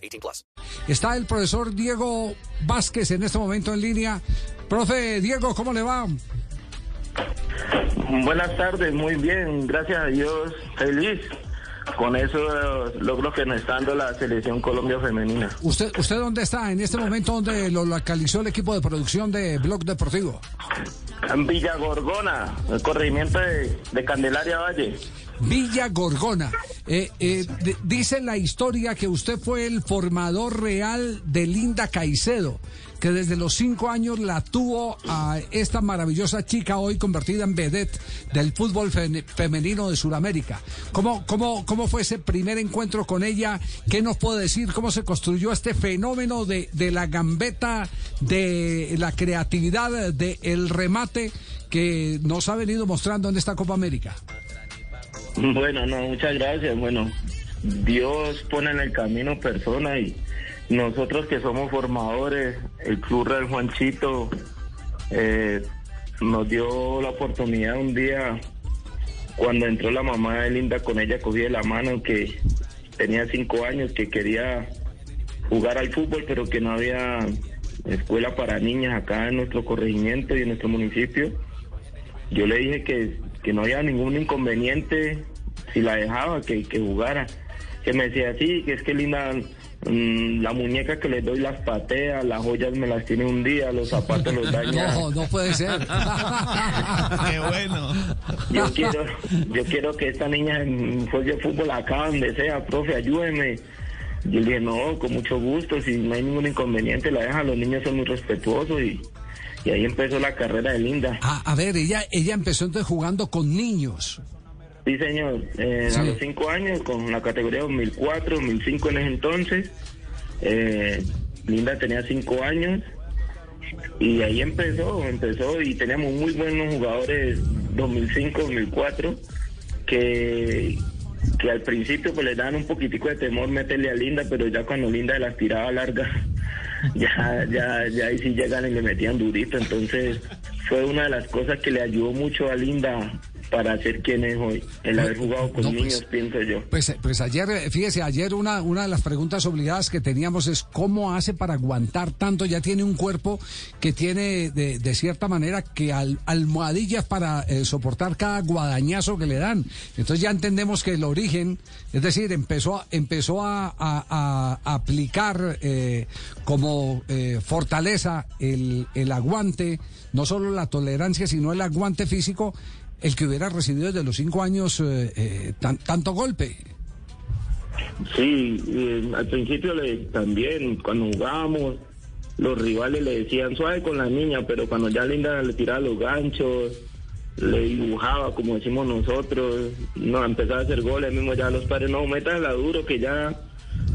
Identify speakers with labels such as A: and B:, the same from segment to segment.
A: 18 plus.
B: Está el profesor Diego Vázquez en este momento en línea. Profe Diego, ¿cómo le va?
C: Buenas tardes, muy bien, gracias a Dios, feliz con esos logros que nos está dando la selección Colombia femenina.
B: ¿Usted, ¿Usted dónde está en este momento donde lo localizó el equipo de producción de Blog Deportivo?
C: En Villa Gorgona, el corregimiento de, de Candelaria Valle.
B: Villa Gorgona. Eh, eh, dice la historia que usted fue el formador real de Linda Caicedo, que desde los cinco años la tuvo a esta maravillosa chica hoy convertida en vedette del fútbol fe- femenino de Sudamérica. ¿Cómo, cómo, ¿Cómo fue ese primer encuentro con ella? ¿Qué nos puede decir? ¿Cómo se construyó este fenómeno de, de la gambeta, de la creatividad, del remate que nos ha venido mostrando en esta Copa América?
C: Bueno, no, muchas gracias. Bueno, Dios pone en el camino personas y nosotros que somos formadores, el Club Real Juanchito eh, nos dio la oportunidad un día cuando entró la mamá de Linda con ella, cogí de la mano que tenía cinco años, que quería jugar al fútbol, pero que no había escuela para niñas acá en nuestro corregimiento y en nuestro municipio. Yo le dije que, que no había ningún inconveniente si la dejaba, que, que jugara. Que me decía, sí, que es que linda, mm, la muñeca que le doy las patea, las joyas me las tiene un día, los zapatos los daña.
B: No, no puede ser.
D: Qué bueno.
C: Yo quiero, yo quiero que esta niña juegue fútbol acá, donde sea, profe, ayúdeme. Yo le dije, no, con mucho gusto, si no hay ningún inconveniente, la deja, los niños son muy respetuosos y, y ahí empezó la carrera de Linda.
B: Ah, a ver, ella, ella empezó entonces jugando con niños.
C: Sí, señor. Eh,
B: Sí.
C: A los cinco años, con la categoría 2004, 2005 en ese entonces. eh, Linda tenía cinco años. Y ahí empezó, empezó y teníamos muy buenos jugadores 2005, 2004, que, que al principio pues le daban un poquitico de temor meterle a Linda, pero ya cuando Linda las tiraba larga, ya, ya, ya ahí sí llegan y le metían durito. Entonces fue una de las cosas que le ayudó mucho a Linda para ser quien es hoy, el haber jugado con
B: No, pues,
C: niños, pienso yo.
B: Pues, pues ayer, eh, fíjese, ayer una, una de las preguntas obligadas que teníamos es cómo hace para aguantar tanto. Ya tiene un cuerpo que tiene de, de cierta manera que al, almohadillas para eh, soportar cada guadañazo que le dan. Entonces ya entendemos que el origen, es decir, empezó, a- empezó a, a- a- a aplicar eh, como eh, fortaleza el, el aguante, no solo la tolerancia, sino el aguante físico, el que hubiera recibido desde los cinco años eh, eh, tan- tanto golpe.
C: Sí, eh, al principio le, también cuando jugábamos, los rivales le decían suave con la niña, pero cuando ya Linda le tiraba los ganchos, le dibujaba, como decimos nosotros, no empezaba a hacer goles, mismo ya los padres, no, métala duro, que ya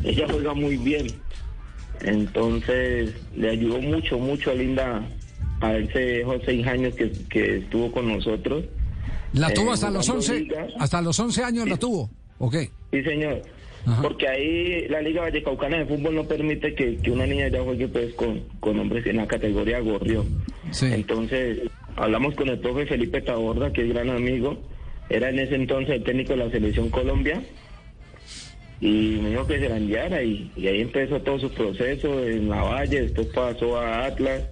C: ella juega muy bien. Entonces le ayudó mucho, mucho a Linda a ese seis años que estuvo con nosotros.
B: La
C: Eh,
B: tuvo hasta los
C: jugando
B: 11,
C: liga.
B: hasta los 11 años la tuvo. ¿Ok?
C: Sí, señor.
B: Ajá.
C: Porque ahí la Liga Vallecaucana de Fútbol no permite que, que una niña ya juegue pues con, con hombres en la categoría gorrión.
B: Sí.
C: Entonces, hablamos con el profe Felipe Taborda, que es gran amigo. Era en ese entonces el técnico de la Selección Colombia. Y me dijo que se la enviara y, y ahí empezó todo su proceso en la Valle, después pasó a Atlas.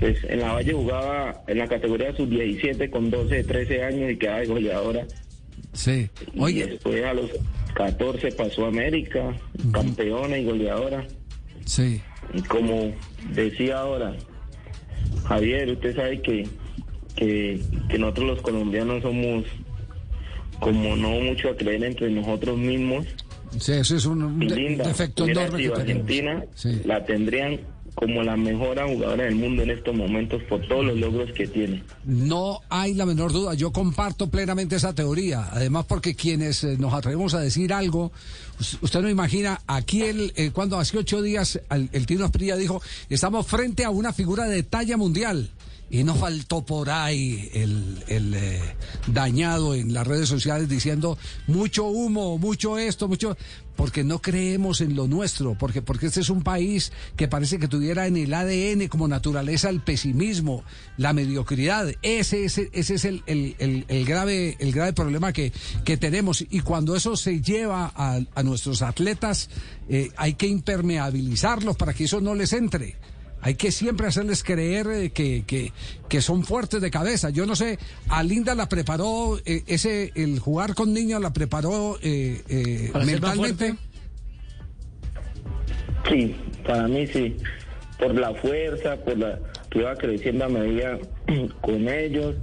C: Pues en la Valle jugaba en la categoría sub-17 con 12, 13 años y quedaba de goleadora.
B: Sí.
C: Y
B: Oye,
C: después a los 14 pasó a América, campeona y goleadora.
B: sí.
C: Y como decía ahora, Javier, usted sabe que, que, que nosotros los colombianos somos como no mucho a creer entre nosotros mismos.
B: Sí, eso es un,
C: Y
B: de- defecto enorme.
C: Argentina,
B: Sí.
C: la tendrían como la mejor jugadora del mundo en estos momentos por todos los logros que tiene.
B: No hay la menor duda, yo comparto plenamente esa teoría, además porque quienes eh, nos atrevemos a decir algo, us- usted no imagina, aquí el, eh, cuando hace ocho días al- el Tino Asprilla dijo, estamos frente a una figura de talla mundial. Y no faltó por ahí el, el, eh, dañado en las redes sociales diciendo mucho humo, mucho esto, mucho... Porque no creemos en lo nuestro, porque, porque este es un país que parece que tuviera en el ADN como naturaleza el pesimismo, la mediocridad. Ese, ese, ese es el, el- el- grave, el grave problema que, que tenemos. Y cuando eso se lleva a, a nuestros atletas, eh, hay que impermeabilizarlos para que eso no les entre. Hay que siempre hacerles creer eh, que, que, que son fuertes de cabeza. Yo no sé, a Linda la preparó, eh, ese el jugar con niños la preparó eh, eh,
E: ¿Para ser más
B: mentalmente.
C: Sí, para mí sí. Por la fuerza, por la que iba creciendo a medida con ellos.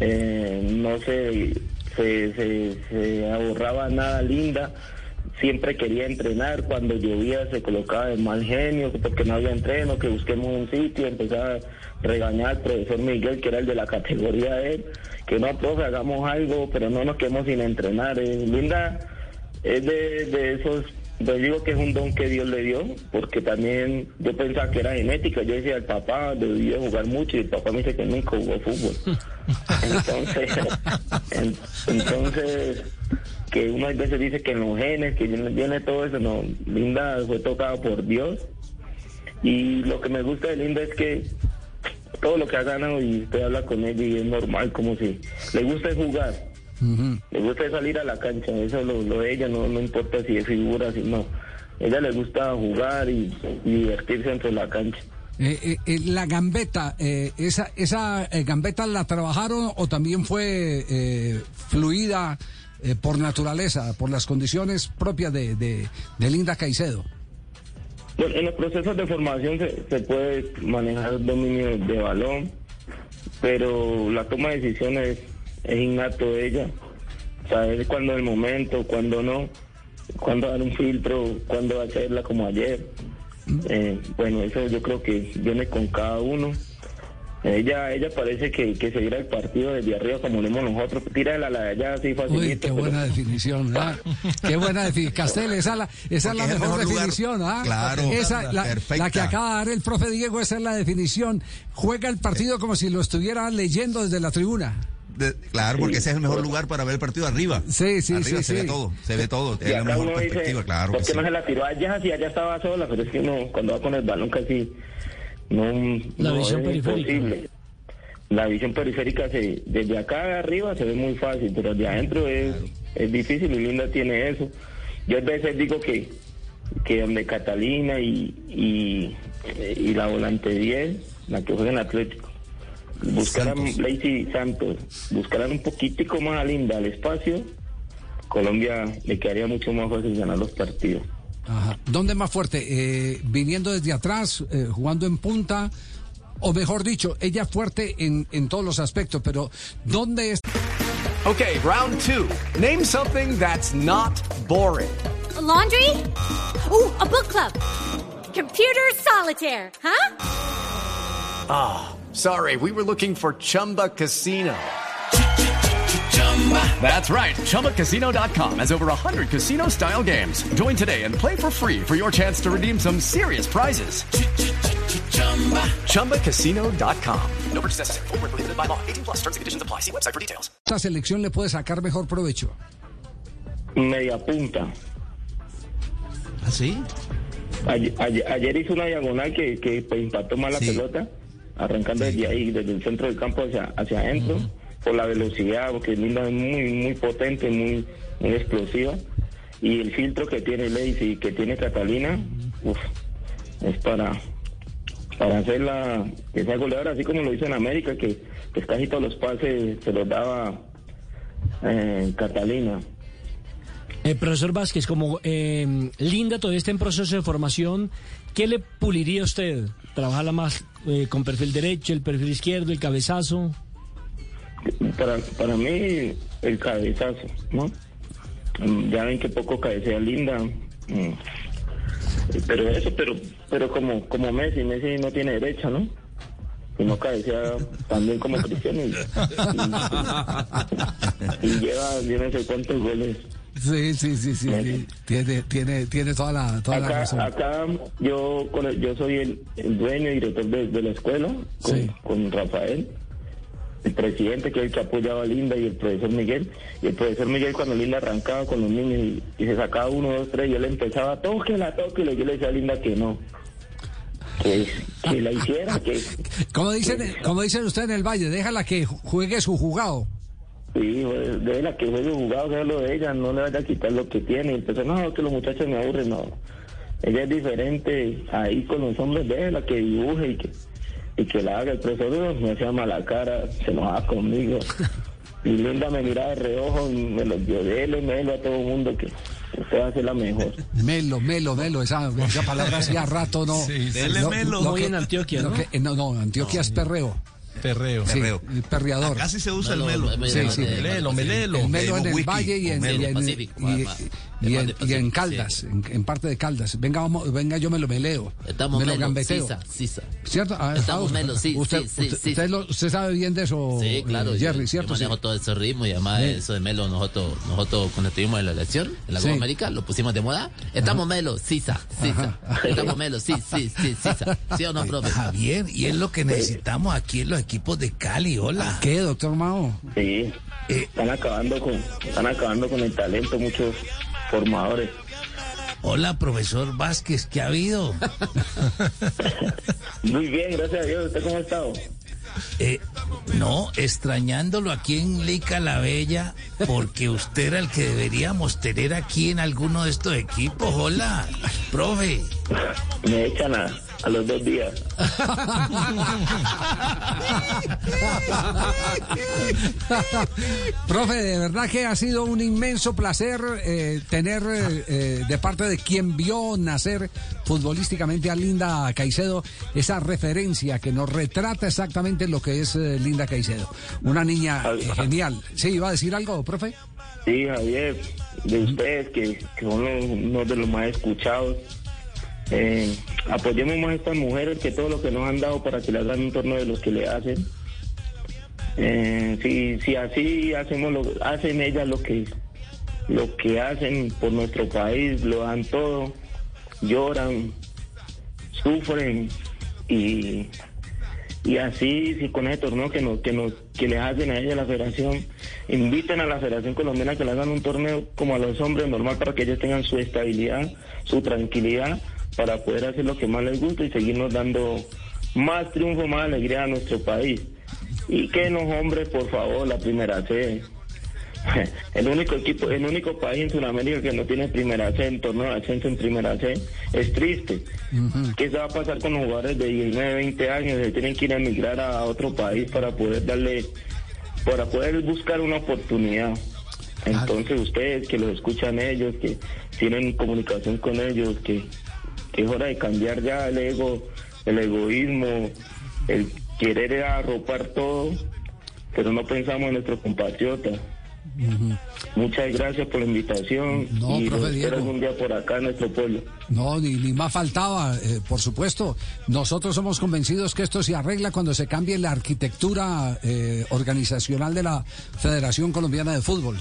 C: Eh, no se, se, se, se ahorraba nada linda. Siempre quería entrenar. Cuando llovía se colocaba de mal genio porque no había entreno, que busquemos un sitio. Empezaba a regañar al profesor Miguel, que era el de la categoría de él. Que no, profe, hagamos algo, pero no nos quedemos sin entrenar. Eh, linda es de, de esos, yo digo que es un don que Dios le dio, porque también yo pensaba que era genética, yo decía, el papá debía jugar mucho y el papá me dice que nunca jugó fútbol. Entonces, en- entonces, que uno a veces dice que en los genes, que viene, todo eso, no, Linda fue tocada por Dios y lo que me gusta de Linda es que todo lo que ha ganado y usted habla con ella y es normal, como si le gusta jugar. Le gusta salir a la cancha, eso lo, lo de ella, no, no importa si es figura, si no. ella le gusta jugar y, y divertirse dentro de la cancha.
B: Eh, eh, eh, la gambeta, eh, esa, esa gambeta la trabajaron o también fue fluida eh, por naturaleza, por las condiciones propias de, de, de Linda Caicedo.
C: Bueno, en los procesos de formación se, se puede manejar dominio de balón, pero la toma de decisiones es innato de ella. Saber cuándo es el momento, cuándo no, cuándo dar un filtro, cuándo hacerla como ayer. Eh, bueno, eso yo creo que viene con cada uno. Ella ella parece que, que se irá el partido desde arriba como lo hemos nosotros. Tírala la de allá así facilito.
B: Uy, qué
C: pero-
B: buena definición, ¿ah? Qué buena definición. Castel, esa es la, esa es la
D: Porque
B: mejor, definición, ¿ah?
D: Claro.
B: Esa, la,
D: Perfecta.
B: la que acaba de dar el profe Diego, esa es la definición. Juega el partido como si lo estuviera leyendo desde la tribuna.
D: De- claro, porque ese es el mejor lugar para ver el partido arriba.
B: Sí, sí,
D: arriba
B: sí,
D: se
B: sí.
D: ve todo, se ve todo, es la mejor
C: dice,
D: claro
C: ¿por
D: que
C: qué
D: sí.
C: no se la tiró allá si allá estaba sola? Pero es que uno, cuando va con el balón casi no,
E: La
C: no
E: visión
C: es
E: periférica.
C: imposible. La visión periférica se, desde acá de arriba se ve muy fácil, pero de adentro es, es difícil y Linda tiene eso. Yo a veces digo que, que donde Catalina y, y, y la volante 10, la que juega en Atlético, buscaran. Lacey Santos, buscaran un poquitico más a Linda al espacio, Colombia le quedaría mucho más fácil ganar los partidos.
B: Ajá. ¿Dónde es más fuerte? Eh, ¿Viniendo desde atrás, eh, jugando en punta? O mejor dicho, ella es fuerte en, en todos los aspectos, pero ¿dónde es?
F: Okay, round two. Name something that's not boring.
G: A laundry? Ooh, a book club. Computer solitaire, huh?
F: Sorry, we were looking for Chumba Casino. That's right. ChumbaCasino.com has over 100 casino style games. Join today and play for free for your chance to redeem some serious prizes. ChumbaCasino.com.
A: No purchase necessary. Void where prohibited by law. 18 plus terms and conditions apply. See website for details.
B: esta selección le puede sacar mejor provecho?
C: Media punta.
D: ¿Ah, sí?
C: Ayer, ayer- ayer hizo una diagonal que, que impactó mal la
D: Sí.
C: pelota, arrancando desde ahí, desde el centro del campo hacia, hacia adentro, por la velocidad, porque Linda es muy, muy potente, muy, muy explosiva. Y el filtro que tiene Lacey, que tiene Catalina, uf, es para, para hacer la, esa goleadora, así como lo hizo en América, que pues, casi todos los pases se los daba eh, Catalina.
E: Eh, profesor Vázquez, como eh, Linda todavía está en proceso de formación, ¿qué le puliría a usted? ¿Trabajarla más eh, con perfil derecho, el perfil izquierdo, el cabezazo?
C: Para, para mí, el cabezazo, ¿no? Mm, Ya ven que poco cabecea linda. mm, Pero eso, pero pero como como Messi, Messi no tiene derecha, ¿no? Y no cabecea también como Cristiano y, y- y lleva yo no sé cuántos goles.
B: Sí, sí, sí, sí, sí. Tiene, tiene, tiene toda la, toda la
C: Acá,
B: razón.
C: acá yo yo soy el, el dueño y director de, de la escuela con,
B: Sí.
C: con Rafael, el presidente que es el que apoyaba a Linda y el profesor Miguel. Y el profesor Miguel cuando Linda arrancaba con los niños y, y se sacaba uno, dos, tres, y él empezaba, tóquela, tóquela, y yo le decía a Linda que no. Que, que la hiciera, que
B: Como dicen, como dicen ustedes en el Valle, déjala que juegue su jugado.
C: sí, pues, de la que juegue jugado, que es lo de ella, no le vaya a quitar lo que tiene. Y empezó, no, que los muchachos me aburren, no. Ella es diferente ahí con los hombres, déjela que dibuje y que, y que la haga. El profesor me hacía mala cara, se enojaba conmigo. Y Linda me miraba de reojo, y me lo dio, dele, melo a todo el mundo que usted va a ser la mejor.
B: Melo, melo, melo, esa, esa palabra hacía rato no.
D: Dele
B: lo-
D: melo.
B: que-
E: en Antioquia, ¿no?
B: que- no, no, Antioquia es perreo.
H: Perreo.
B: Sí,
D: Perreo.
B: el perreador.
D: Casi se usa el
I: Melo,
D: melo.
I: melo,
B: Sí, sí.
H: Melelo, melelo.
B: El melo en el valle y en, y en- Caldas, en, parte de Caldas. Venga, vamos- venga, yo me lo meleo.
I: Estamos
B: me lo
I: melo,
B: gambeteo.
I: sisa, sisa.
B: ¿Cierto? Ah,
I: Estamos
B: ah,
I: melo, sí,
B: usted,
I: sí, sí,
B: usted,
I: sí.
B: usted lo- usted sabe bien de eso,
I: Sí, claro.
B: eh,
I: yo-
B: Jerry,
I: yo,
B: ¿cierto? Sí.
I: manejo todo ese ritmo y además
B: Sí.
I: eso de Melo, nosotros, nosotros cuando estuvimos en la elección, en la
B: Sí.
I: Copa América, lo pusimos de moda. Estamos Melo, sisa, sisa. Estamos Melo, sí, sí, sí, sisa. ¿Sí o no, profe?
H: Javier, y es lo que necesitamos aquí en los equipos de Cali. Hola.
B: ¿Qué, doctor Mao?
C: Sí, están acabando con, están acabando con el talento muchos formadores.
H: Hola, profesor Vázquez, ¿qué ha habido?
C: Muy bien, gracias a Dios. ¿Usted cómo ha estado?
H: Eh, no, extrañándolo aquí en Lica la Bella, porque usted era el que deberíamos tener aquí en alguno de estos equipos. Hola, profe.
C: Me echan a, a los dos días.
B: Profe, de verdad que ha sido un inmenso placer eh, tener eh, eh, de parte de quien vio nacer futbolísticamente a Linda Caicedo esa referencia que nos retrata exactamente lo que es eh, Linda Caicedo. Una niña eh, genial. ¿Sí, iba a decir algo, profe?
C: Sí, Javier, de ustedes que, que son los- uno de los más escuchados. Eh, apoyemos más a estas mujeres que todo lo que nos han dado para que le hagan un torneo de los que le hacen. Eh, si, si así hacemos lo, hacen ellas lo que lo que hacen por nuestro país, lo dan todo, lloran, sufren y y así si con ese torneo que nos que nos que les hacen a ella la federación inviten a la federación colombiana que le hagan un torneo como a los hombres normal para que ellos tengan su estabilidad su tranquilidad para poder hacer lo que más les gusta y seguirnos dando más triunfo más alegría a nuestro país y que los hombres por favor la primera C el único equipo, el único país en Sudamérica que no tiene primera C en torneo de ascenso en primera C es triste. ¿Qué se va a pasar con los jugadores de 19, 20 años? Se tienen que ir a emigrar a otro país para poder darle, para poder buscar una oportunidad. Entonces ustedes que los escuchan ellos, que tienen comunicación con ellos, que, que es hora de cambiar ya el ego, el egoísmo, el querer arropar todo, pero no pensamos en nuestros compatriotas. Muchas gracias por la invitación
B: No,
C: y
B: profe Diego.
C: algún día por acá en nuestro pueblo.
B: No, ni, ni más faltaba, eh, por supuesto. Nosotros somos convencidos que esto se arregla cuando se cambie la arquitectura eh, organizacional de la Federación Colombiana de Fútbol.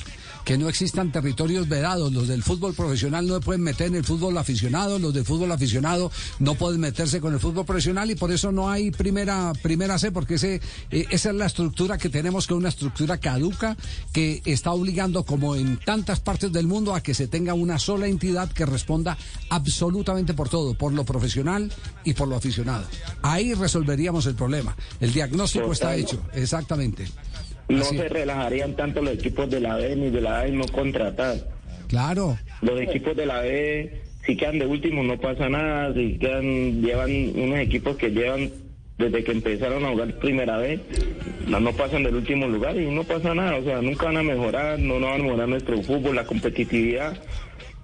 B: Que no existan territorios vedados. Los del fútbol profesional no se pueden meter en el fútbol aficionado, los del fútbol aficionado no pueden meterse con el fútbol profesional y por eso no hay primera, primera C, porque ese, eh, esa es la estructura que tenemos, que es una estructura caduca que está obligando, como en tantas partes del mundo, a que se tenga una sola entidad que responda absolutamente por todo, por lo profesional y por lo aficionado. Ahí resolveríamos el problema. El diagnóstico está hecho, exactamente.
C: No
B: Así-
C: se relajarían tanto los equipos de la B ni de la A en no contratar.
B: Claro.
C: Los equipos de la B, si quedan de último no pasa nada, si quedan, llevan unos equipos que llevan desde que empezaron a jugar primera vez, no, no pasan del último lugar y no pasa nada, o sea, nunca van a mejorar, no, no van a mejorar nuestro fútbol, la competitividad.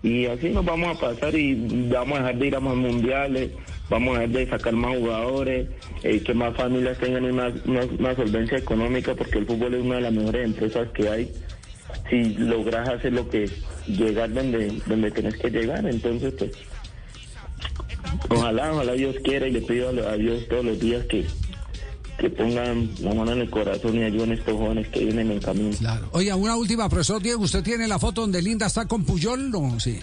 C: Y así nos vamos a pasar y vamos a dejar de ir a más mundiales, vamos a dejar de sacar más jugadores, eh, que más familias tengan una, una, una solvencia económica porque el fútbol es una de las mejores empresas que hay si logras hacer lo que llegar donde donde tienes que llegar entonces pues ojalá, ojalá Dios quiera y le pido a, Dios todos los días que, que pongan la mano en el corazón y ayuden a estos jóvenes que vienen en camino.
B: Claro. Oiga, una última, profesor Diego, ¿usted tiene la foto donde Linda está con Puyol? No, sí.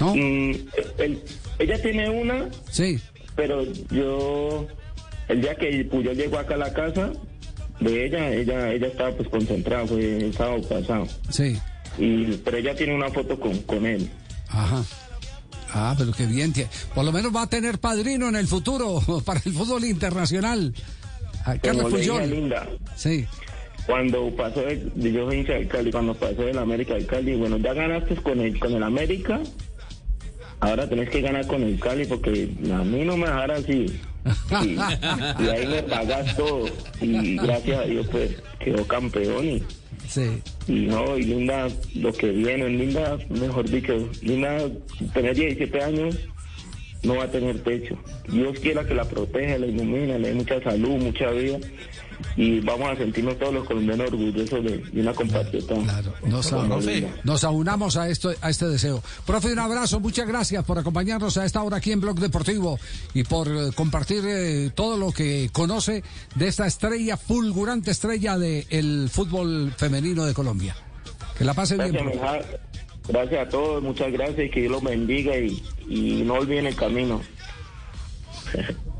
B: ¿No?
C: Mm, el- ella tiene una,
B: Sí.
C: pero yo, el día que Puyol llegó acá a la casa de ella, ella, ella estaba pues concentrada, fue el sábado pasado.
B: Sí.
C: Y, pero ella tiene una foto con, con él.
B: Ajá. Ah, pero qué bien. Por lo menos va a tener padrino en el futuro para el fútbol internacional. A Carlos
C: Como
B: Puyol.
C: Linda,
B: Sí.
C: cuando pasó, de, yo soy hincha del Cali, cuando pasó del América del Cali, bueno, ya ganaste con el, con el América, ahora tenés que ganar con el Cali porque a mí no me dejará así. Y, y ahí me pagas todo. Y gracias a Dios, pues quedó campeón y,
B: Sí.
C: y no, y Linda, lo que viene, Linda, mejor dicho, Linda, tener 17 años, no va a tener techo. Dios quiera que la proteja, la ilumina, le dé mucha salud, mucha vida. Y vamos a sentirnos todos los colombianos orgullosos de, de una compatriota.
B: Nos,
C: como
B: aun-
C: Linda.
B: nos aunamos a esto, a este deseo. Profe, un abrazo, muchas gracias por acompañarnos a esta hora aquí en Blog Deportivo y por eh, compartir eh, todo lo que conoce de esta estrella, fulgurante estrella del fútbol femenino de Colombia. Que la pase bien.
C: Gracias,
B: profe.
C: mija. gracias a todos, muchas gracias y que Dios los bendiga y, y no olviden el camino.